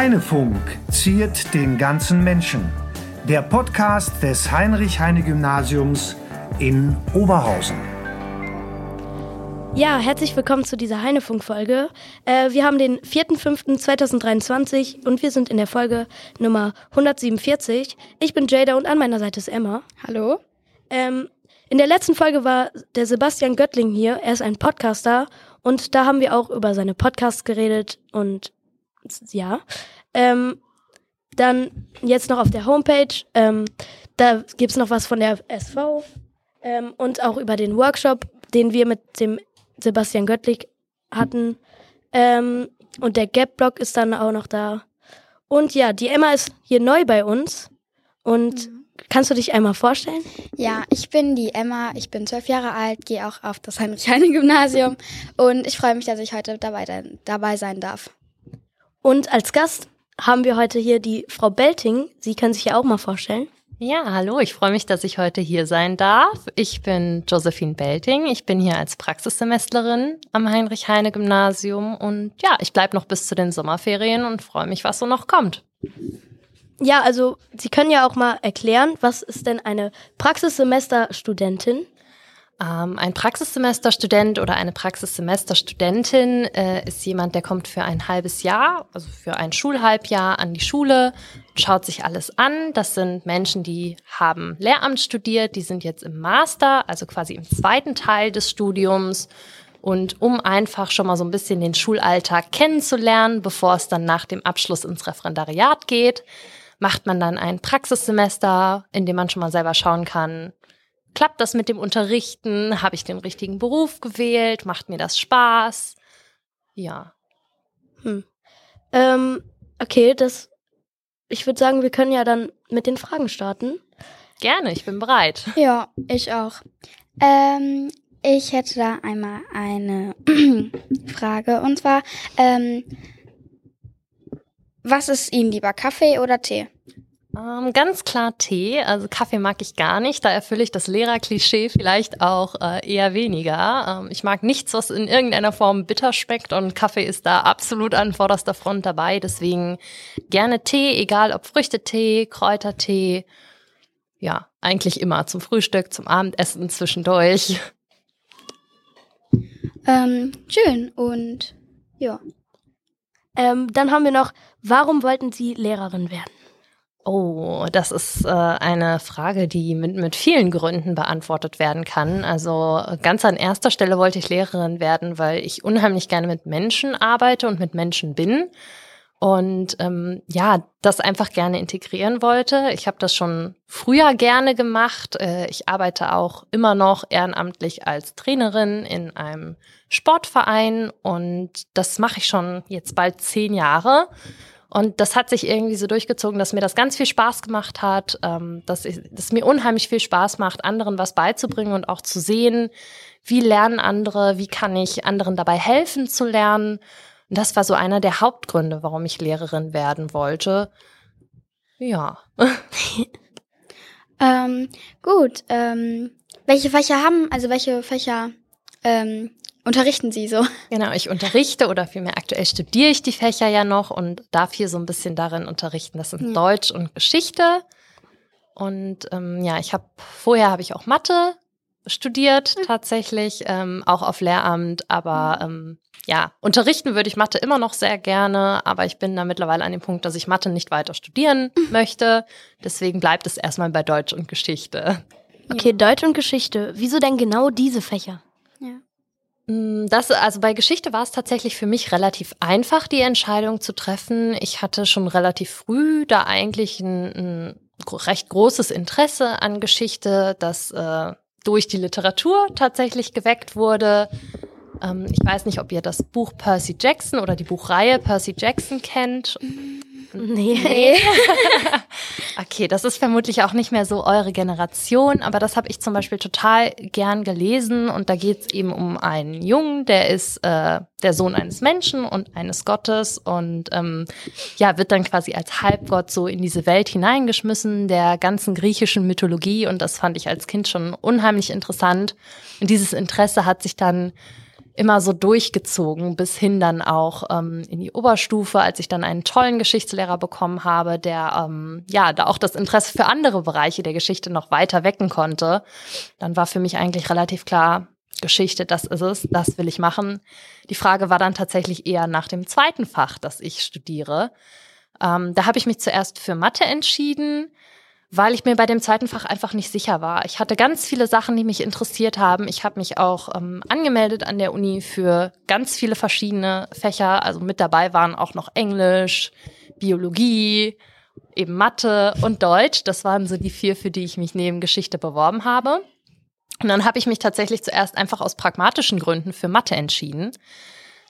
Heinefunk ziert den ganzen Menschen. Der Podcast des Heinrich-Heine-Gymnasiums in Oberhausen. Ja, herzlich willkommen zu dieser Heinefunk-Folge. Äh, wir haben den 4.5.2023 und wir sind in der Folge Nummer 147. Ich bin Jada und an meiner Seite ist Emma. Hallo. Ähm, in der letzten Folge war der Sebastian Göttling hier. Er ist ein Podcaster und da haben wir auch über seine Podcasts geredet und ja. Ähm, dann jetzt noch auf der Homepage. Ähm, da gibt's noch was von der SV ähm, und auch über den Workshop, den wir mit dem Sebastian Göttlich hatten. Ähm, und der Gap-Blog ist dann auch noch da. Und ja, die Emma ist hier neu bei uns. Und mhm. kannst du dich einmal vorstellen? Ja, ich bin die Emma, ich bin zwölf Jahre alt, gehe auch auf das Heinrich-Heine-Gymnasium und ich freue mich, dass ich heute dabei, dabei sein darf. Und als Gast haben wir heute hier die Frau Belting. Sie können sich ja auch mal vorstellen. Ja, hallo, ich freue mich, dass ich heute hier sein darf. Ich bin Josephine Belting. Ich bin hier als Praxissemesterin am Heinrich-Heine-Gymnasium und ja, ich bleibe noch bis zu den Sommerferien und freue mich, was so noch kommt. Ja, also Sie können ja auch mal erklären, was ist denn eine Praxissemesterstudentin? Ähm, ein Praxissemesterstudent oder eine Praxissemesterstudentin äh, ist jemand, der kommt für ein halbes Jahr, also für ein Schulhalbjahr an die Schule, schaut sich alles an. Das sind Menschen, die haben Lehramt studiert, die sind jetzt im Master, also quasi im zweiten Teil des Studiums. Und um einfach schon mal so ein bisschen den Schulalltag kennenzulernen, bevor es dann nach dem Abschluss ins Referendariat geht, macht man dann ein Praxissemester, in dem man schon mal selber schauen kann, klappt das mit dem Unterrichten? Habe ich den richtigen Beruf gewählt? Macht mir das Spaß? Ja. Hm. Ähm, okay, das. Ich würde sagen, wir können ja dann mit den Fragen starten. Gerne, ich bin bereit. Ja, ich auch. Ähm, ich hätte da einmal eine Frage und zwar, ähm, was ist Ihnen lieber, Kaffee oder Tee? Ähm, ganz klar Tee. Also Kaffee mag ich gar nicht. Da erfülle ich das Lehrerklischee vielleicht auch äh, eher weniger. Ähm, ich mag nichts, was in irgendeiner Form bitter schmeckt und Kaffee ist da absolut an vorderster Front dabei. Deswegen gerne Tee, egal ob Früchtetee, Kräutertee. Ja, eigentlich immer zum Frühstück, zum Abendessen, zwischendurch. Ähm, schön und ja. Ähm, dann haben wir noch, warum wollten Sie Lehrerin werden? Oh, das ist äh, eine Frage, die mit, mit vielen Gründen beantwortet werden kann. Also ganz an erster Stelle wollte ich Lehrerin werden, weil ich unheimlich gerne mit Menschen arbeite und mit Menschen bin. Und ähm, ja, das einfach gerne integrieren wollte. Ich habe das schon früher gerne gemacht. Äh, ich arbeite auch immer noch ehrenamtlich als Trainerin in einem Sportverein und das mache ich schon jetzt bald zehn Jahre. Und das hat sich irgendwie so durchgezogen, dass mir das ganz viel Spaß gemacht hat, ähm, dass, dass mir unheimlich viel Spaß macht, anderen was beizubringen und auch zu sehen, wie lernen andere, wie kann ich anderen dabei helfen zu lernen. Und das war so einer der Hauptgründe, warum ich Lehrerin werden wollte. Ja. ähm, gut. Ähm, welche Fächer haben, also welche Fächer ähm, unterrichten Sie so? Genau, ich unterrichte oder vielmehr aktuell studiere ich die Fächer ja noch und darf hier so ein bisschen darin unterrichten. Das sind ja. Deutsch und Geschichte. Und ähm, ja, ich habe vorher habe ich auch Mathe studiert mhm. tatsächlich, ähm, auch auf Lehramt, aber mhm. ähm, ja, unterrichten würde ich Mathe immer noch sehr gerne, aber ich bin da mittlerweile an dem Punkt, dass ich Mathe nicht weiter studieren mhm. möchte. Deswegen bleibt es erstmal bei Deutsch und Geschichte. Okay, Deutsch und Geschichte. Wieso denn genau diese Fächer? Mm, das, also bei Geschichte war es tatsächlich für mich relativ einfach, die Entscheidung zu treffen. Ich hatte schon relativ früh da eigentlich ein, ein recht großes Interesse an Geschichte, das äh, durch die Literatur tatsächlich geweckt wurde. Ähm, ich weiß nicht, ob ihr das Buch Percy Jackson oder die Buchreihe Percy Jackson kennt. Nee. nee. okay, das ist vermutlich auch nicht mehr so eure Generation, aber das habe ich zum Beispiel total gern gelesen und da geht es eben um einen Jungen, der ist äh, der Sohn eines Menschen und eines Gottes und ähm, ja, wird dann quasi als Halbgott so in diese Welt hineingeschmissen, der ganzen griechischen Mythologie und das fand ich als Kind schon unheimlich interessant und dieses Interesse hat sich dann immer so durchgezogen, bis hin dann auch ähm, in die Oberstufe, als ich dann einen tollen Geschichtslehrer bekommen habe, der ähm, ja da auch das Interesse für andere Bereiche der Geschichte noch weiter wecken konnte. Dann war für mich eigentlich relativ klar, Geschichte, das ist es, das will ich machen. Die Frage war dann tatsächlich eher nach dem zweiten Fach, das ich studiere. Ähm, da habe ich mich zuerst für Mathe entschieden weil ich mir bei dem zweiten Fach einfach nicht sicher war. Ich hatte ganz viele Sachen, die mich interessiert haben. Ich habe mich auch ähm, angemeldet an der Uni für ganz viele verschiedene Fächer. Also mit dabei waren auch noch Englisch, Biologie, eben Mathe und Deutsch. Das waren so die vier, für die ich mich neben Geschichte beworben habe. Und dann habe ich mich tatsächlich zuerst einfach aus pragmatischen Gründen für Mathe entschieden.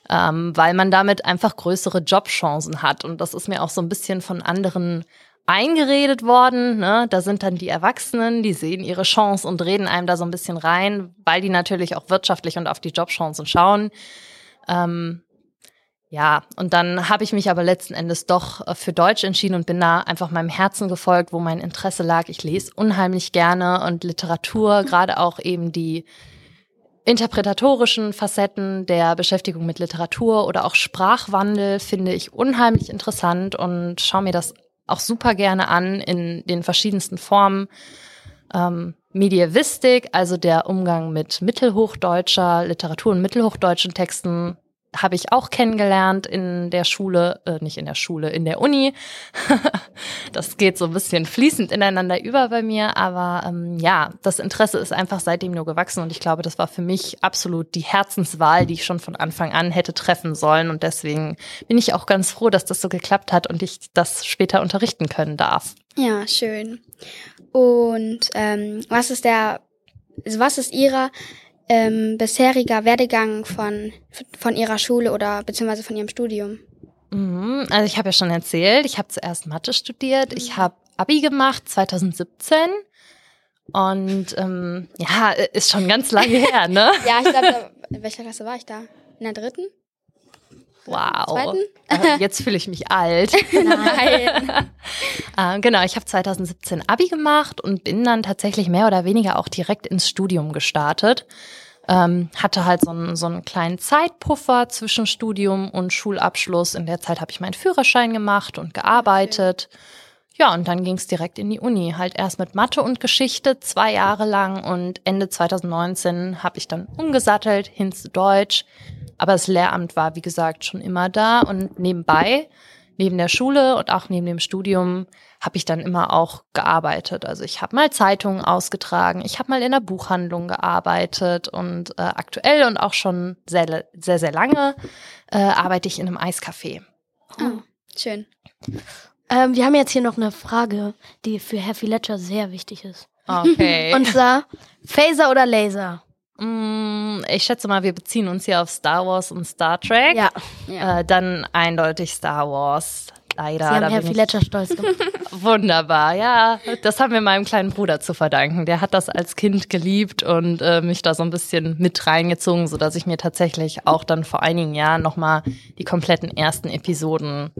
Ähm, weil man damit einfach größere Jobchancen hat. Und das ist mir auch so ein bisschen von anderen eingeredet worden. Ne? Da sind dann die Erwachsenen, die sehen ihre Chance und reden einem da so ein bisschen rein, weil die natürlich auch wirtschaftlich und auf die Jobchancen schauen. Ähm, ja, und dann habe ich mich aber letzten Endes doch äh, für Deutsch entschieden und bin da einfach meinem Herzen gefolgt, wo mein Interesse lag. Ich lese unheimlich gerne und Literatur, gerade auch eben die interpretatorischen Facetten der Beschäftigung mit Literatur oder auch Sprachwandel finde ich unheimlich interessant und schaue mir das auch super gerne an in den verschiedensten Formen. Ähm, Medievistik, also der Umgang mit mittelhochdeutscher Literatur und mittelhochdeutschen Texten, habe ich auch kennengelernt in der Schule, äh, nicht in der Schule, in der Uni. das geht so ein bisschen fließend ineinander über bei mir, aber ähm, ja, das Interesse ist einfach seitdem nur gewachsen und ich glaube, das war für mich absolut die Herzenswahl, die ich schon von Anfang an hätte treffen sollen und deswegen bin ich auch ganz froh, dass das so geklappt hat und ich das später unterrichten können darf. Ja, schön. Und ähm, was ist der, also was ist Ihrer ähm, bisheriger Werdegang von, von Ihrer Schule oder beziehungsweise von Ihrem Studium? Mhm, also ich habe ja schon erzählt, ich habe zuerst Mathe studiert, ich habe Abi gemacht 2017 und ähm, ja, ist schon ganz lange her, ne? ja, ich glaube, in welcher Klasse war ich da? In der dritten? Wow. Äh, jetzt fühle ich mich alt. Nein. äh, genau, ich habe 2017 Abi gemacht und bin dann tatsächlich mehr oder weniger auch direkt ins Studium gestartet. Ähm, hatte halt so einen, so einen kleinen Zeitpuffer zwischen Studium und Schulabschluss. In der Zeit habe ich meinen Führerschein gemacht und gearbeitet. Ja, und dann ging es direkt in die Uni. Halt erst mit Mathe und Geschichte zwei Jahre lang und Ende 2019 habe ich dann umgesattelt hin zu Deutsch. Aber das Lehramt war, wie gesagt, schon immer da und nebenbei, neben der Schule und auch neben dem Studium, habe ich dann immer auch gearbeitet. Also ich habe mal Zeitungen ausgetragen, ich habe mal in der Buchhandlung gearbeitet und äh, aktuell und auch schon sehr, sehr, sehr lange äh, arbeite ich in einem Eiscafé. Oh, schön. Ähm, wir haben jetzt hier noch eine Frage, die für Happy Ledger sehr wichtig ist. Okay. Und zwar, Phaser oder Laser? Mm, ich schätze mal, wir beziehen uns hier auf Star Wars und Star Trek. Ja. Ja. Äh, dann eindeutig Star Wars. Leider. Sie haben Happy Ledger stolz gemacht. Wunderbar, ja. Das haben wir meinem kleinen Bruder zu verdanken. Der hat das als Kind geliebt und äh, mich da so ein bisschen mit reingezogen, sodass ich mir tatsächlich auch dann vor einigen Jahren nochmal die kompletten ersten Episoden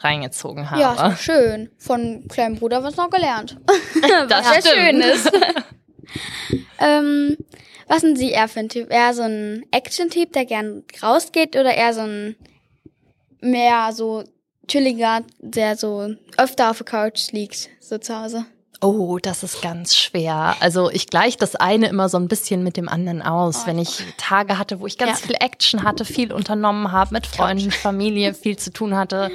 reingezogen habe. Ja, ist doch schön. Von kleinem Bruder was noch gelernt. das was sehr stimmt. schön ist. ähm, was sind Sie eher für ein Typ? Eher so ein Action-Typ, der gern rausgeht oder eher so ein mehr so chilliger, der so öfter auf der Couch liegt, so zu Hause? Oh, das ist ganz schwer. Also ich gleiche das eine immer so ein bisschen mit dem anderen aus. Oh, Wenn ich Tage hatte, wo ich ganz Ja. viel Action hatte, viel unternommen habe, mit Freunden, Familie viel zu tun hatte.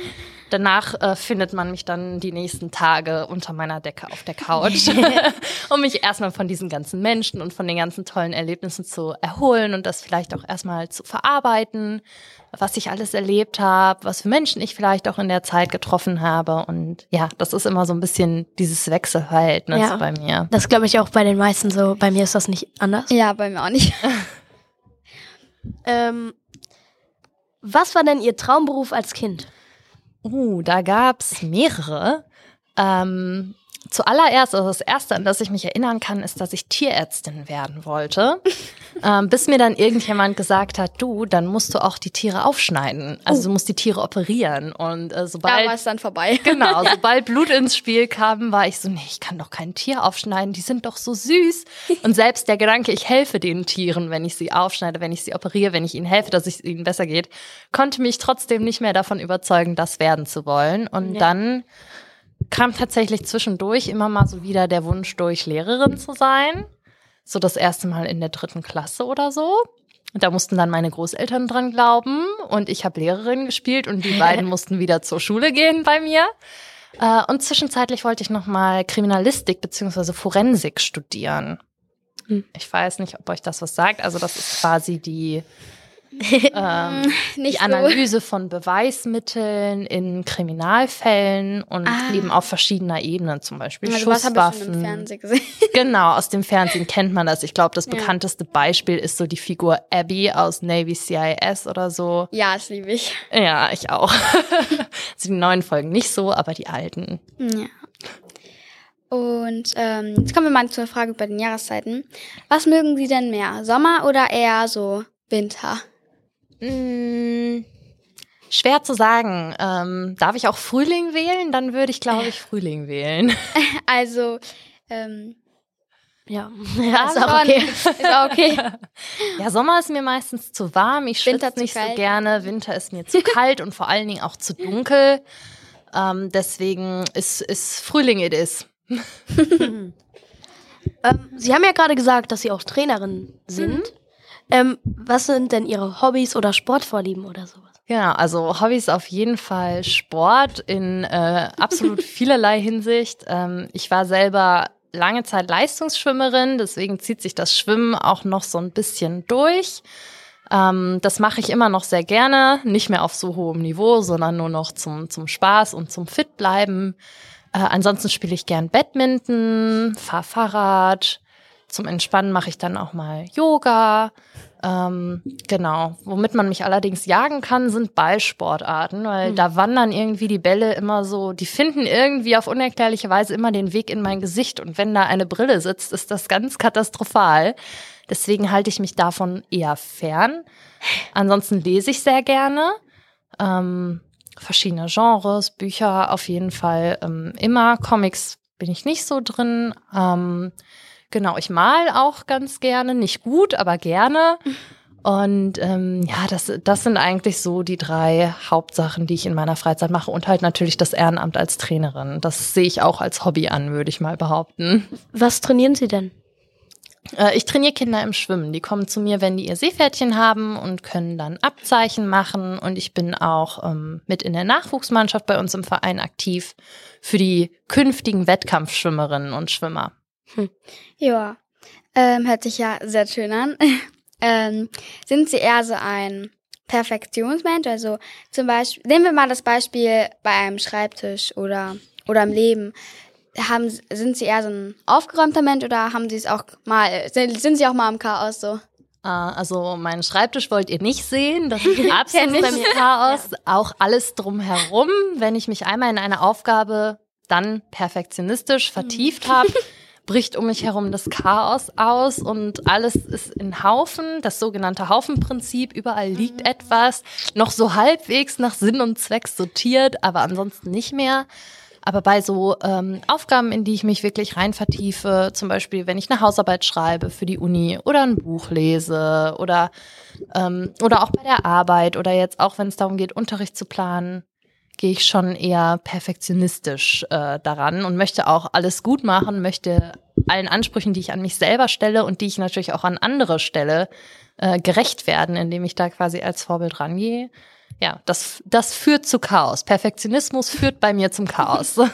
Danach äh, findet man mich dann die nächsten Tage unter meiner Decke auf der Couch, um mich erstmal von diesen ganzen Menschen und von den ganzen tollen Erlebnissen zu erholen und das vielleicht auch erstmal zu verarbeiten, was ich alles erlebt habe, was für Menschen ich vielleicht auch in der Zeit getroffen habe. Und ja, das ist immer so ein bisschen dieses Wechselverhältnis Ja. bei mir. Das glaube ich auch bei den meisten so. Bei mir ist das nicht anders. Ja, bei mir auch nicht. Ähm, was war denn Ihr Traumberuf als Kind? Uh, da gab's mehrere. Ähm, zuallererst, also das erste, an das ich mich erinnern kann, ist, dass ich Tierärztin werden wollte. ähm, bis mir dann irgendjemand gesagt hat, du, dann musst du auch die Tiere aufschneiden. Also du musst die Tiere operieren. Und äh, Da sobald war es dann vorbei. Genau, sobald Blut ins Spiel kam, war ich so, nee, ich kann doch kein Tier aufschneiden, die sind doch so süß. Und selbst der Gedanke, ich helfe den Tieren, wenn ich sie aufschneide, wenn ich sie operiere, wenn ich ihnen helfe, dass es ihnen besser geht, konnte mich trotzdem nicht mehr davon überzeugen, das werden zu wollen. Und Ja. dann kam tatsächlich zwischendurch immer mal so wieder der Wunsch durch, Lehrerin zu sein. So das erste Mal in der dritten Klasse oder so. Und da mussten dann meine Großeltern dran glauben und ich habe Lehrerin gespielt und die beiden mussten wieder zur Schule gehen bei mir. Äh, Und zwischenzeitlich wollte ich noch mal Kriminalistik beziehungsweise Forensik studieren. Hm. Ich weiß nicht, ob euch das was sagt. Also das ist quasi die, ähm, Nicht die Analyse von Beweismitteln in Kriminalfällen und Ah. eben auf verschiedener Ebene, zum Beispiel so. Also was habe ich schon im Schusswaffen. Fernsehen gesehen. Genau, aus dem Fernsehen kennt man das. Ich glaube, das Ja. bekannteste Beispiel ist so die Figur Abby aus Navy CIS oder so. Ja, das liebe ich. Ja, ich auch. also die neuen Folgen nicht so, aber die alten. Ja. Und ähm, jetzt kommen wir mal zur Frage bei den Jahreszeiten. Was mögen Sie denn mehr? Sommer oder eher so Winter? Mm, schwer zu sagen. Ähm, darf ich auch Frühling wählen? Dann würde ich, glaube ich, Frühling wählen. Also, ähm, Ja, ja ist auch okay. Ist auch okay. Ja, Sommer ist mir meistens zu warm. Ich schwitze nicht so kalt. gerne. Winter ist mir zu kalt und vor allen Dingen auch zu dunkel. Ähm, deswegen ist, ist Frühling it is. ähm, Sie haben ja gerade gesagt, dass Sie auch Trainerin sind. Ähm, was sind denn Ihre Hobbys oder Sportvorlieben oder sowas? Genau, also Hobbys auf jeden Fall Sport in äh, absolut vielerlei Hinsicht. Ähm, ich war selber lange Zeit Leistungsschwimmerin, deswegen zieht sich das Schwimmen auch noch so ein bisschen durch. Ähm, das mache ich immer noch sehr gerne, nicht mehr auf so hohem Niveau, sondern nur noch zum, zum Spaß und zum Fit bleiben. Äh, ansonsten spiele ich gern Badminton, fahre Fahrrad. Zum Entspannen mache ich dann auch mal Yoga. Ähm, genau. Womit man mich allerdings jagen kann, sind Ballsportarten, weil da wandern irgendwie die Bälle immer so, die finden irgendwie auf unerklärliche Weise immer den Weg in mein Gesicht. Und wenn da eine Brille sitzt, ist das ganz katastrophal. Deswegen halte ich mich davon eher fern. Ansonsten lese ich sehr gerne. Ähm, verschiedene Genres, Bücher auf jeden Fall ähm, immer. Comics bin ich nicht so drin. Ähm, genau, ich mal auch ganz gerne. Nicht gut, aber gerne. Und ähm, ja, das, das sind eigentlich so die drei Hauptsachen, die ich in meiner Freizeit mache. Und halt natürlich das Ehrenamt als Trainerin. Das sehe ich auch als Hobby an, würde ich mal behaupten. Was trainieren Sie denn? Äh, ich trainiere Kinder im Schwimmen. Die kommen zu mir, wenn die ihr Seepferdchen haben und können dann Abzeichen machen. Und ich bin auch ähm, mit in der Nachwuchsmannschaft bei uns im Verein aktiv für die künftigen Wettkampfschwimmerinnen und Schwimmer. Ja, ähm, hört sich ja sehr schön an. ähm, sind Sie eher so ein Perfektionsmensch? Also zum Beispiel, nehmen wir mal das Beispiel bei einem Schreibtisch oder, oder im Leben. Haben, sind Sie eher so ein aufgeräumter Mensch oder haben Sie es auch mal, sind, sind Sie auch mal im Chaos so? Äh, also meinen Schreibtisch wollt ihr nicht sehen. Das ist absolut Kenn ich. bei mir Chaos. Auch alles drumherum. Wenn ich mich einmal in eine Aufgabe dann perfektionistisch vertieft habe, bricht um mich herum das Chaos aus und alles ist in Haufen, das sogenannte Haufenprinzip. Überall liegt etwas, noch so halbwegs nach Sinn und Zweck sortiert, aber ansonsten nicht mehr. Aber bei so ähm, Aufgaben, in die ich mich wirklich rein vertiefe, zum Beispiel, wenn ich eine Hausarbeit schreibe für die Uni oder ein Buch lese oder, ähm, oder auch bei der Arbeit oder jetzt auch, wenn es darum geht, Unterricht zu planen, gehe ich schon eher perfektionistisch äh, daran und möchte auch alles gut machen, möchte allen Ansprüchen, die ich an mich selber stelle und die ich natürlich auch an andere stelle, äh, gerecht werden, indem ich da quasi als Vorbild rangehe. Ja, das, das führt zu Chaos. Perfektionismus führt bei mir zum Chaos.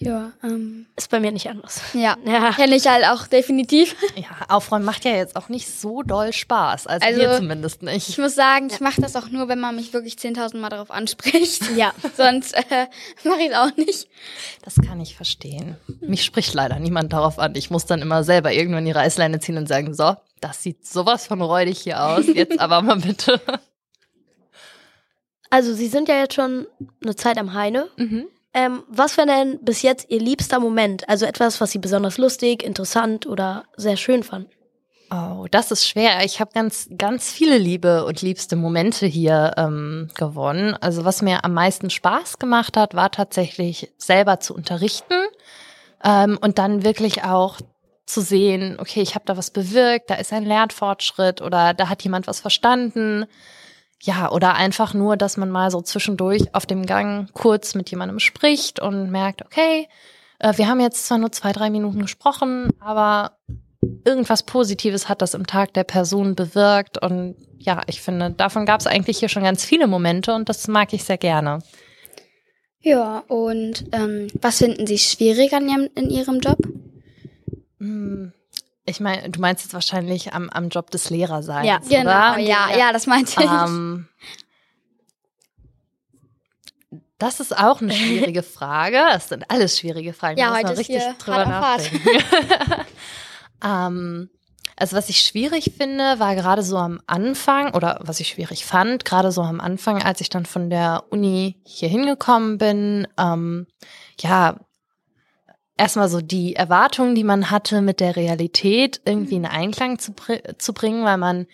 Ja, ähm, Ist bei mir nicht anders. ja. Ja. Kenne ich halt auch definitiv. Ja, Aufräumen macht ja jetzt auch nicht so doll Spaß. Also, Also, mir zumindest Ich nicht. muss sagen, ich mache das auch nur, wenn man mich wirklich 10.000 Mal darauf anspricht. Ja. Sonst äh, mache ich es auch nicht. Das kann ich verstehen. Mich spricht leider niemand darauf an. Ich muss dann immer selber irgendwann die Reißleine ziehen und sagen, so, das sieht sowas von räudig hier aus. Jetzt aber mal bitte. Also Sie sind ja jetzt schon eine Zeit am Heine. Mhm. Ähm, was wäre denn bis jetzt Ihr liebster Moment? Also etwas, was Sie besonders lustig, interessant oder sehr schön fanden? Oh, das ist schwer. Ich habe ganz, ganz viele liebe und liebste Momente hier ähm, gewonnen. Also was mir am meisten Spaß gemacht hat, war tatsächlich selber zu unterrichten ähm, und dann wirklich auch zu sehen, okay, ich habe da was bewirkt, da ist ein Lernfortschritt oder da hat jemand was verstanden. Ja, oder einfach nur, dass man mal so zwischendurch auf dem Gang kurz mit jemandem spricht und merkt, okay, äh, wir haben jetzt zwar nur zwei, drei Minuten gesprochen, aber irgendwas Positives hat das im Tag der Person bewirkt. Und ja, ich finde, davon gab es eigentlich hier schon ganz viele Momente und das mag ich sehr gerne. Ja, und ähm, was finden Sie schwierig an Ihrem, in Ihrem Job? Hm, Ich meine, du meinst jetzt wahrscheinlich am, am Job des Lehrerseins, Ja, oder? ja, ja, das meinte ich. Ähm, das ist auch eine schwierige Frage. Das sind alles schwierige Fragen. Ja, Da muss man heute ist richtig hier drüber nachdenken. ähm, also was ich schwierig finde, war gerade so am Anfang, oder was ich schwierig fand, gerade so am Anfang, als ich dann von der Uni hier hingekommen bin, ähm, ja, erstmal so die Erwartungen, die man hatte mit der Realität irgendwie in Einklang zu, zu bringen, weil man,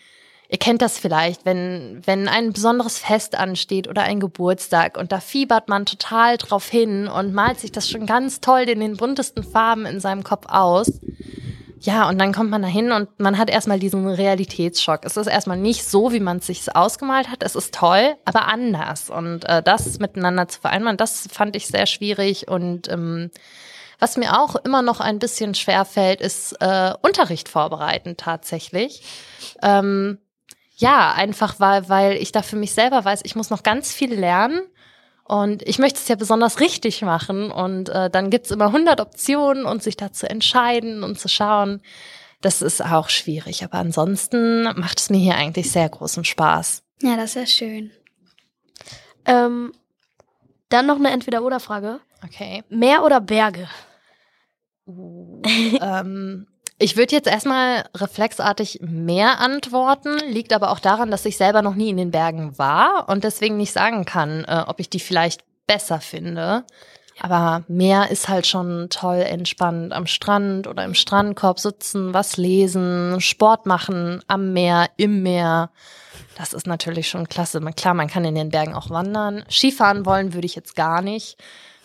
ihr kennt das vielleicht, wenn, wenn ein besonderes Fest ansteht oder ein Geburtstag und da fiebert man total drauf hin und malt sich das schon ganz toll in den buntesten Farben in seinem Kopf aus. Ja, und dann kommt man da hin und man hat erstmal diesen Realitätsschock. Es ist erstmal nicht so, wie man es sich ausgemalt hat. Es ist toll, aber anders. Und äh, das miteinander zu vereinbaren, das fand ich sehr schwierig. Und ähm, was mir auch immer noch ein bisschen schwer fällt, ist äh, Unterricht vorbereiten tatsächlich. Ähm, ja, einfach weil, weil ich da für mich selber weiß, ich muss noch ganz viel lernen. Und ich möchte es ja besonders richtig machen. Und äh, dann gibt's immer 100 Optionen und sich da zu entscheiden und zu schauen. Das ist auch schwierig. Aber ansonsten macht es mir hier eigentlich sehr großen Spaß. Ja, das ist ja schön. Ähm, dann noch eine Entweder-Oder-Frage. Okay. Meer oder Berge? ähm, ich würde jetzt erstmal reflexartig mehr antworten, liegt aber auch daran, dass ich selber noch nie in den Bergen war und deswegen nicht sagen kann, äh, ob ich die vielleicht besser finde. Aber Meer ist halt schon toll entspannt am Strand oder im Strandkorb sitzen, was lesen, Sport machen am Meer, im Meer. Das ist natürlich schon klasse. Klar, man kann in den Bergen auch wandern. Skifahren wollen würde ich jetzt gar nicht.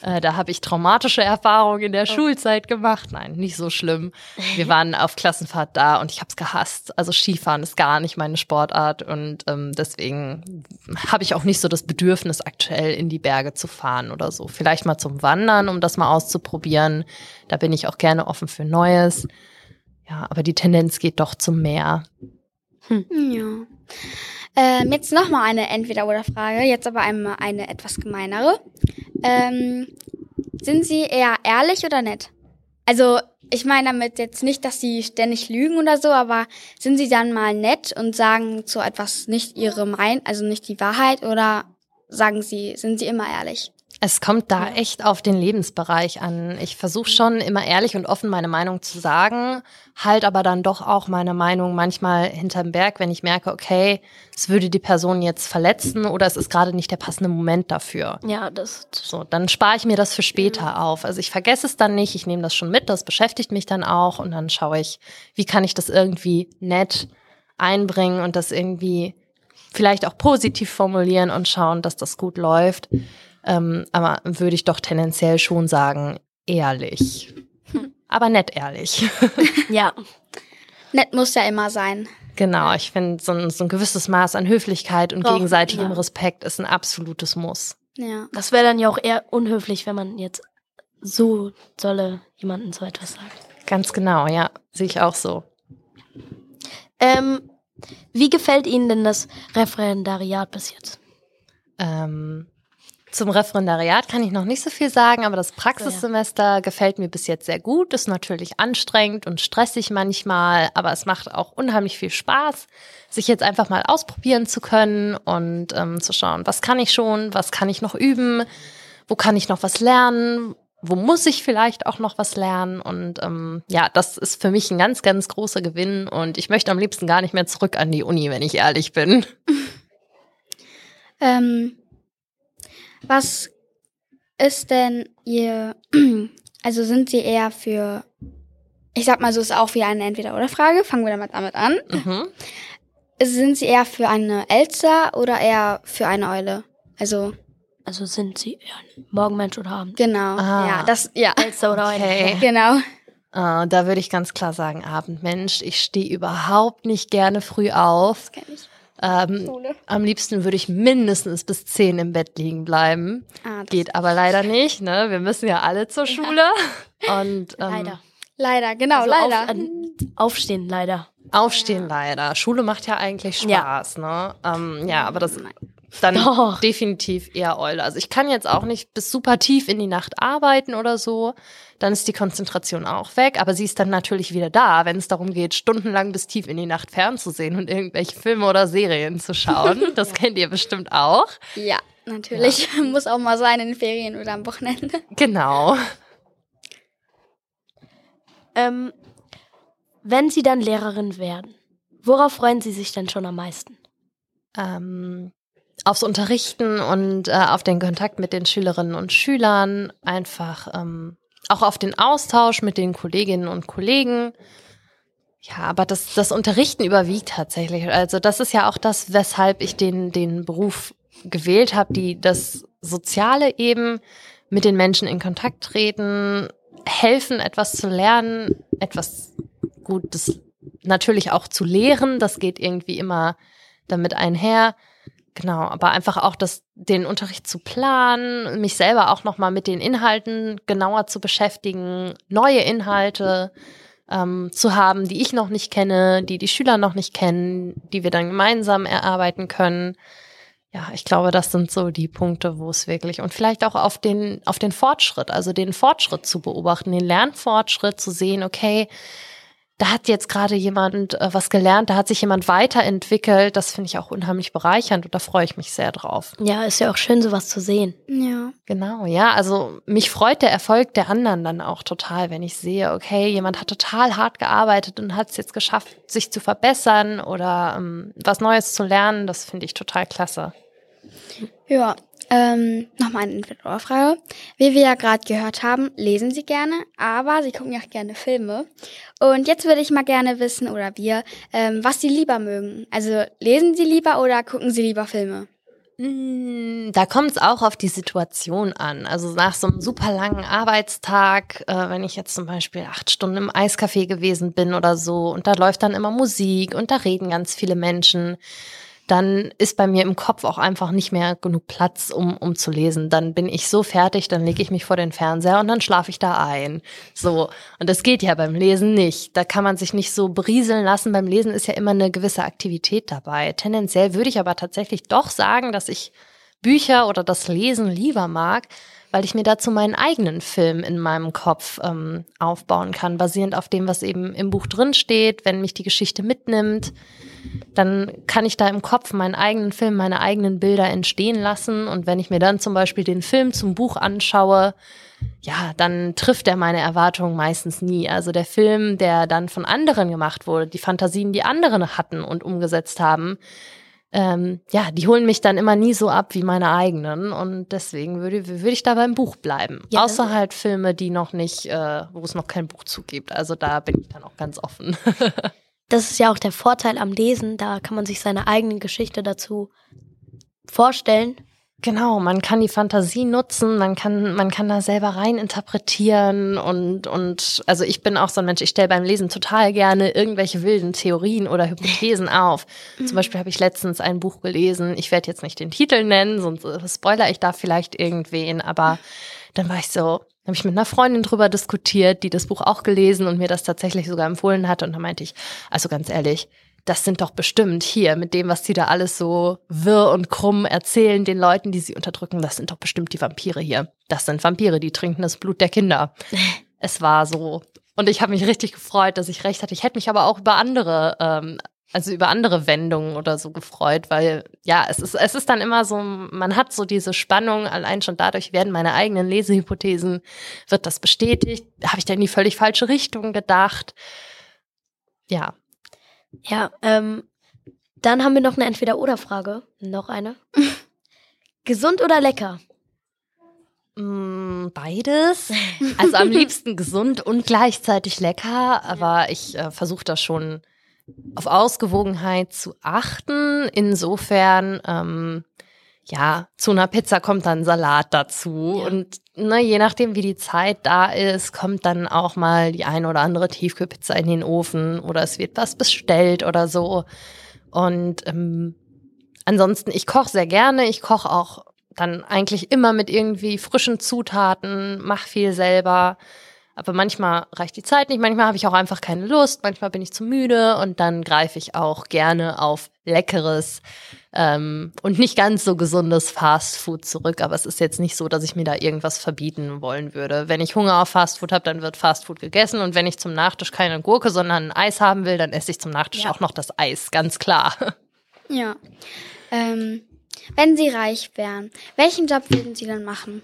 Äh, da habe ich traumatische Erfahrungen in der Schulzeit gemacht. Nein, nicht so schlimm. Wir waren auf Klassenfahrt da und ich habe es gehasst. Also Skifahren ist gar nicht meine Sportart und ähm, deswegen habe ich auch nicht so das Bedürfnis, aktuell in die Berge zu fahren oder so. Vielleicht mal zum Wandern, um das mal auszuprobieren. Da bin ich auch gerne offen für Neues. Ja, aber die Tendenz geht doch zum Meer. Ja. Ähm, jetzt nochmal eine Entweder-Oder-Frage, jetzt aber einmal eine etwas gemeinere. Ähm, sind Sie eher ehrlich oder nett? Also, ich meine damit jetzt nicht, dass Sie ständig lügen oder so, aber sind Sie dann mal nett und sagen zu etwas nicht Ihre Meinung, also nicht die Wahrheit oder sagen Sie, sind Sie immer ehrlich? Es kommt da echt auf den Lebensbereich an. Ich versuche schon immer ehrlich und offen meine Meinung zu sagen, halt aber dann doch auch meine Meinung manchmal hinterm Berg, wenn ich merke, okay, es würde die Person jetzt verletzen oder es ist gerade nicht der passende Moment dafür. Ja, das. So, dann spare ich mir das für später auf. Also ich vergesse es dann nicht, ich nehme das schon mit, das beschäftigt mich dann auch und dann schaue ich, wie kann ich das irgendwie nett einbringen und das irgendwie vielleicht auch positiv formulieren und schauen, dass das gut läuft. Ähm, aber würde ich doch tendenziell schon sagen, ehrlich. Aber nett ehrlich. Ja. Nett muss ja immer sein. genau, ich finde, so ein, so ein gewisses Maß an Höflichkeit und Doch, gegenseitigem ja. Respekt ist ein absolutes Muss. Ja. Das wäre dann ja auch eher unhöflich, wenn man jetzt so dolle jemanden so etwas sagt. Ganz genau, ja, sehe ich auch so. Ähm, wie gefällt Ihnen denn das Referendariat bis jetzt? Ähm, zum Referendariat kann ich noch nicht so viel sagen, aber das Praxissemester gefällt mir bis jetzt sehr gut. Ist natürlich anstrengend und stressig manchmal, aber es macht auch unheimlich viel Spaß, sich jetzt einfach mal ausprobieren zu können und ähm, zu schauen, was kann ich schon, was kann ich noch üben, wo kann ich noch was lernen, wo muss ich vielleicht auch noch was lernen. Und ähm, ja, das ist für mich ein ganz, ganz großer Gewinn und ich möchte am liebsten gar nicht mehr zurück an die Uni, wenn ich ehrlich bin. Ähm, was ist denn Ihr, also sind Sie eher für, ich sag mal so, ist auch wie eine Entweder-Oder-Frage. Fangen wir damit damit an. Mhm. Sind Sie eher für eine Elster oder eher für eine Eule? Also, Also sind sie eher ein Morgenmensch oder Abend? genau. Ah. Ja, das, ja. Elster oder Okay. Eule? Genau. Äh, da würde ich ganz klar sagen, Abendmensch. Ich stehe überhaupt nicht gerne früh auf. Das kenn ich. Ähm, am liebsten würde ich mindestens bis zehn im Bett liegen bleiben. Ah, Geht aber leider nicht, ne? Wir müssen ja alle zur Schule. Und ähm, Leider. Leider, genau, Also leider. Auf, an, aufstehen, leider. Aufstehen leider. Schule macht ja eigentlich Ja. Spaß, ne? Ähm, ja, aber das dann Doch. definitiv eher Eule. Also ich kann jetzt auch nicht bis super tief in die Nacht arbeiten oder so. Dann ist die Konzentration auch weg, aber sie ist dann natürlich wieder da, wenn es darum geht, stundenlang bis tief in die Nacht fernzusehen und irgendwelche Filme oder Serien zu schauen. Das kennt ihr bestimmt auch. ja, natürlich. Muss auch mal sein in den Ferien oder am Wochenende. Genau. Ähm, wenn Sie dann Lehrerin werden, worauf freuen Sie sich denn schon am meisten? ähm, aufs Unterrichten und äh, auf den Kontakt mit den Schülerinnen und Schülern, einfach ähm, auch auf den Austausch mit den Kolleginnen und Kollegen. Ja, aber das, das Unterrichten überwiegt tatsächlich. Also das ist ja auch das, weshalb ich den, den Beruf gewählt habe, die das Soziale eben mit den Menschen in Kontakt treten, helfen, etwas zu lernen, etwas Gutes natürlich auch zu lehren. Das geht irgendwie immer damit einher. Genau, aber einfach auch das, den Unterricht zu planen, mich selber auch nochmal mit den Inhalten genauer zu beschäftigen, neue Inhalte ähm, zu haben, die ich noch nicht kenne, die die Schüler noch nicht kennen, die wir dann gemeinsam erarbeiten können. Ja, ich glaube, das sind so die Punkte, wo es wirklich und vielleicht auch auf den auf den Fortschritt, also den Fortschritt zu beobachten, den Lernfortschritt zu sehen, okay, da hat jetzt gerade jemand äh, was gelernt, da hat sich jemand weiterentwickelt. Das finde ich auch unheimlich bereichernd und da freue ich mich sehr drauf. Ja, ist ja auch schön, sowas zu sehen. Ja. Genau, ja, also mich freut der Erfolg der anderen dann auch total, wenn ich sehe, okay, jemand hat total hart gearbeitet und hat es jetzt geschafft, sich zu verbessern oder ähm, was Neues zu lernen. Das finde ich total klasse. Ja, ähm, nochmal eine Entweder-Oder-Frage. Wie wir ja gerade gehört haben, lesen Sie gerne, aber Sie gucken ja auch gerne Filme. Und jetzt würde ich mal gerne wissen, oder wir, ähm, was Sie lieber mögen. Also lesen Sie lieber oder gucken Sie lieber Filme? Mm, Da kommt es auch auf die Situation an. Also nach so einem super langen Arbeitstag, äh, wenn ich jetzt zum Beispiel acht Stunden im Eiscafé gewesen bin oder so, und da läuft dann immer Musik und da reden ganz viele Menschen, dann ist bei mir im Kopf auch einfach nicht mehr genug Platz, um, um zu lesen. Dann bin ich so fertig, dann lege ich mich vor den Fernseher und dann schlafe ich da ein. So. Und das geht ja beim Lesen nicht. Da kann man sich nicht so berieseln lassen. Beim Lesen ist ja immer eine gewisse Aktivität dabei. Tendenziell würde ich aber tatsächlich doch sagen, dass ich Bücher oder das Lesen lieber mag, weil ich mir dazu meinen eigenen Film in meinem Kopf ähm, aufbauen kann, basierend auf dem, was eben im Buch drin steht. Wenn mich die Geschichte mitnimmt, dann kann ich da im Kopf meinen eigenen Film, meine eigenen Bilder entstehen lassen. Und wenn ich mir dann zum Beispiel den Film zum Buch anschaue, ja, dann trifft er meine Erwartungen meistens nie. Also der Film, der dann von anderen gemacht wurde, die Fantasien, die andere hatten und umgesetzt haben, ähm, ja, die holen mich dann immer nie so ab wie meine eigenen. Und deswegen würde, würde ich da beim Buch bleiben. Ja, Außer halt Filme, die noch nicht, äh, wo es noch kein Buch zugibt. Also da bin ich dann auch ganz offen. Das ist ja auch der Vorteil am Lesen. Da kann man sich seine eigene Geschichte dazu vorstellen. Genau, man kann die Fantasie nutzen, man kann, man kann da selber rein interpretieren und, und also ich bin auch so ein Mensch, ich stelle beim Lesen total gerne irgendwelche wilden Theorien oder Hypothesen auf. Zum Beispiel habe ich letztens ein Buch gelesen, ich werde jetzt nicht den Titel nennen, sonst äh, spoiler ich da vielleicht irgendwen, aber dann war ich so, habe ich mit einer Freundin drüber diskutiert, die das Buch auch gelesen und mir das tatsächlich sogar empfohlen hat und da meinte ich, also ganz ehrlich, das sind doch bestimmt hier mit dem, was sie da alles so wirr und krumm erzählen, den Leuten, die sie unterdrücken, das sind doch bestimmt die Vampire hier. Das sind Vampire, die trinken das Blut der Kinder. es war so. Und ich habe mich richtig gefreut, dass ich recht hatte. Ich hätte mich aber auch über andere, ähm, also über andere Wendungen oder so gefreut, weil ja, es ist, es ist dann immer so, man hat so diese Spannung, allein schon dadurch werden meine eigenen Lesehypothesen, wird das bestätigt? Habe ich da in die völlig falsche Richtung gedacht? Ja, Ja, ähm, dann haben wir noch eine Entweder-Oder-Frage. Noch eine. Gesund oder lecker? Mm, Beides. Also am liebsten gesund und gleichzeitig lecker, aber ich äh, versuche da schon auf Ausgewogenheit zu achten. Insofern, ähm, ja, zu einer Pizza kommt dann Salat dazu. Ja. Und ne, je nachdem, wie die Zeit da ist, kommt dann auch mal die eine oder andere Tiefkühlpizza in den Ofen oder es wird was bestellt oder so. Und ähm, ansonsten, ich koche sehr gerne. Ich koche auch dann eigentlich immer mit irgendwie frischen Zutaten, mach viel selber. Aber manchmal reicht die Zeit nicht, manchmal habe ich auch einfach keine Lust, manchmal bin ich zu müde und dann greife ich auch gerne auf leckeres ähm, und nicht ganz so gesundes Fastfood zurück. Aber es ist jetzt nicht so, dass ich mir da irgendwas verbieten wollen würde. Wenn ich Hunger auf Fastfood habe, dann wird Fastfood gegessen und wenn ich zum Nachtisch keine Gurke, sondern ein Eis haben will, dann esse ich zum Nachtisch Ja. auch noch das Eis, ganz klar. Ja. Ähm, wenn Sie reich wären, welchen Job würden Sie dann machen?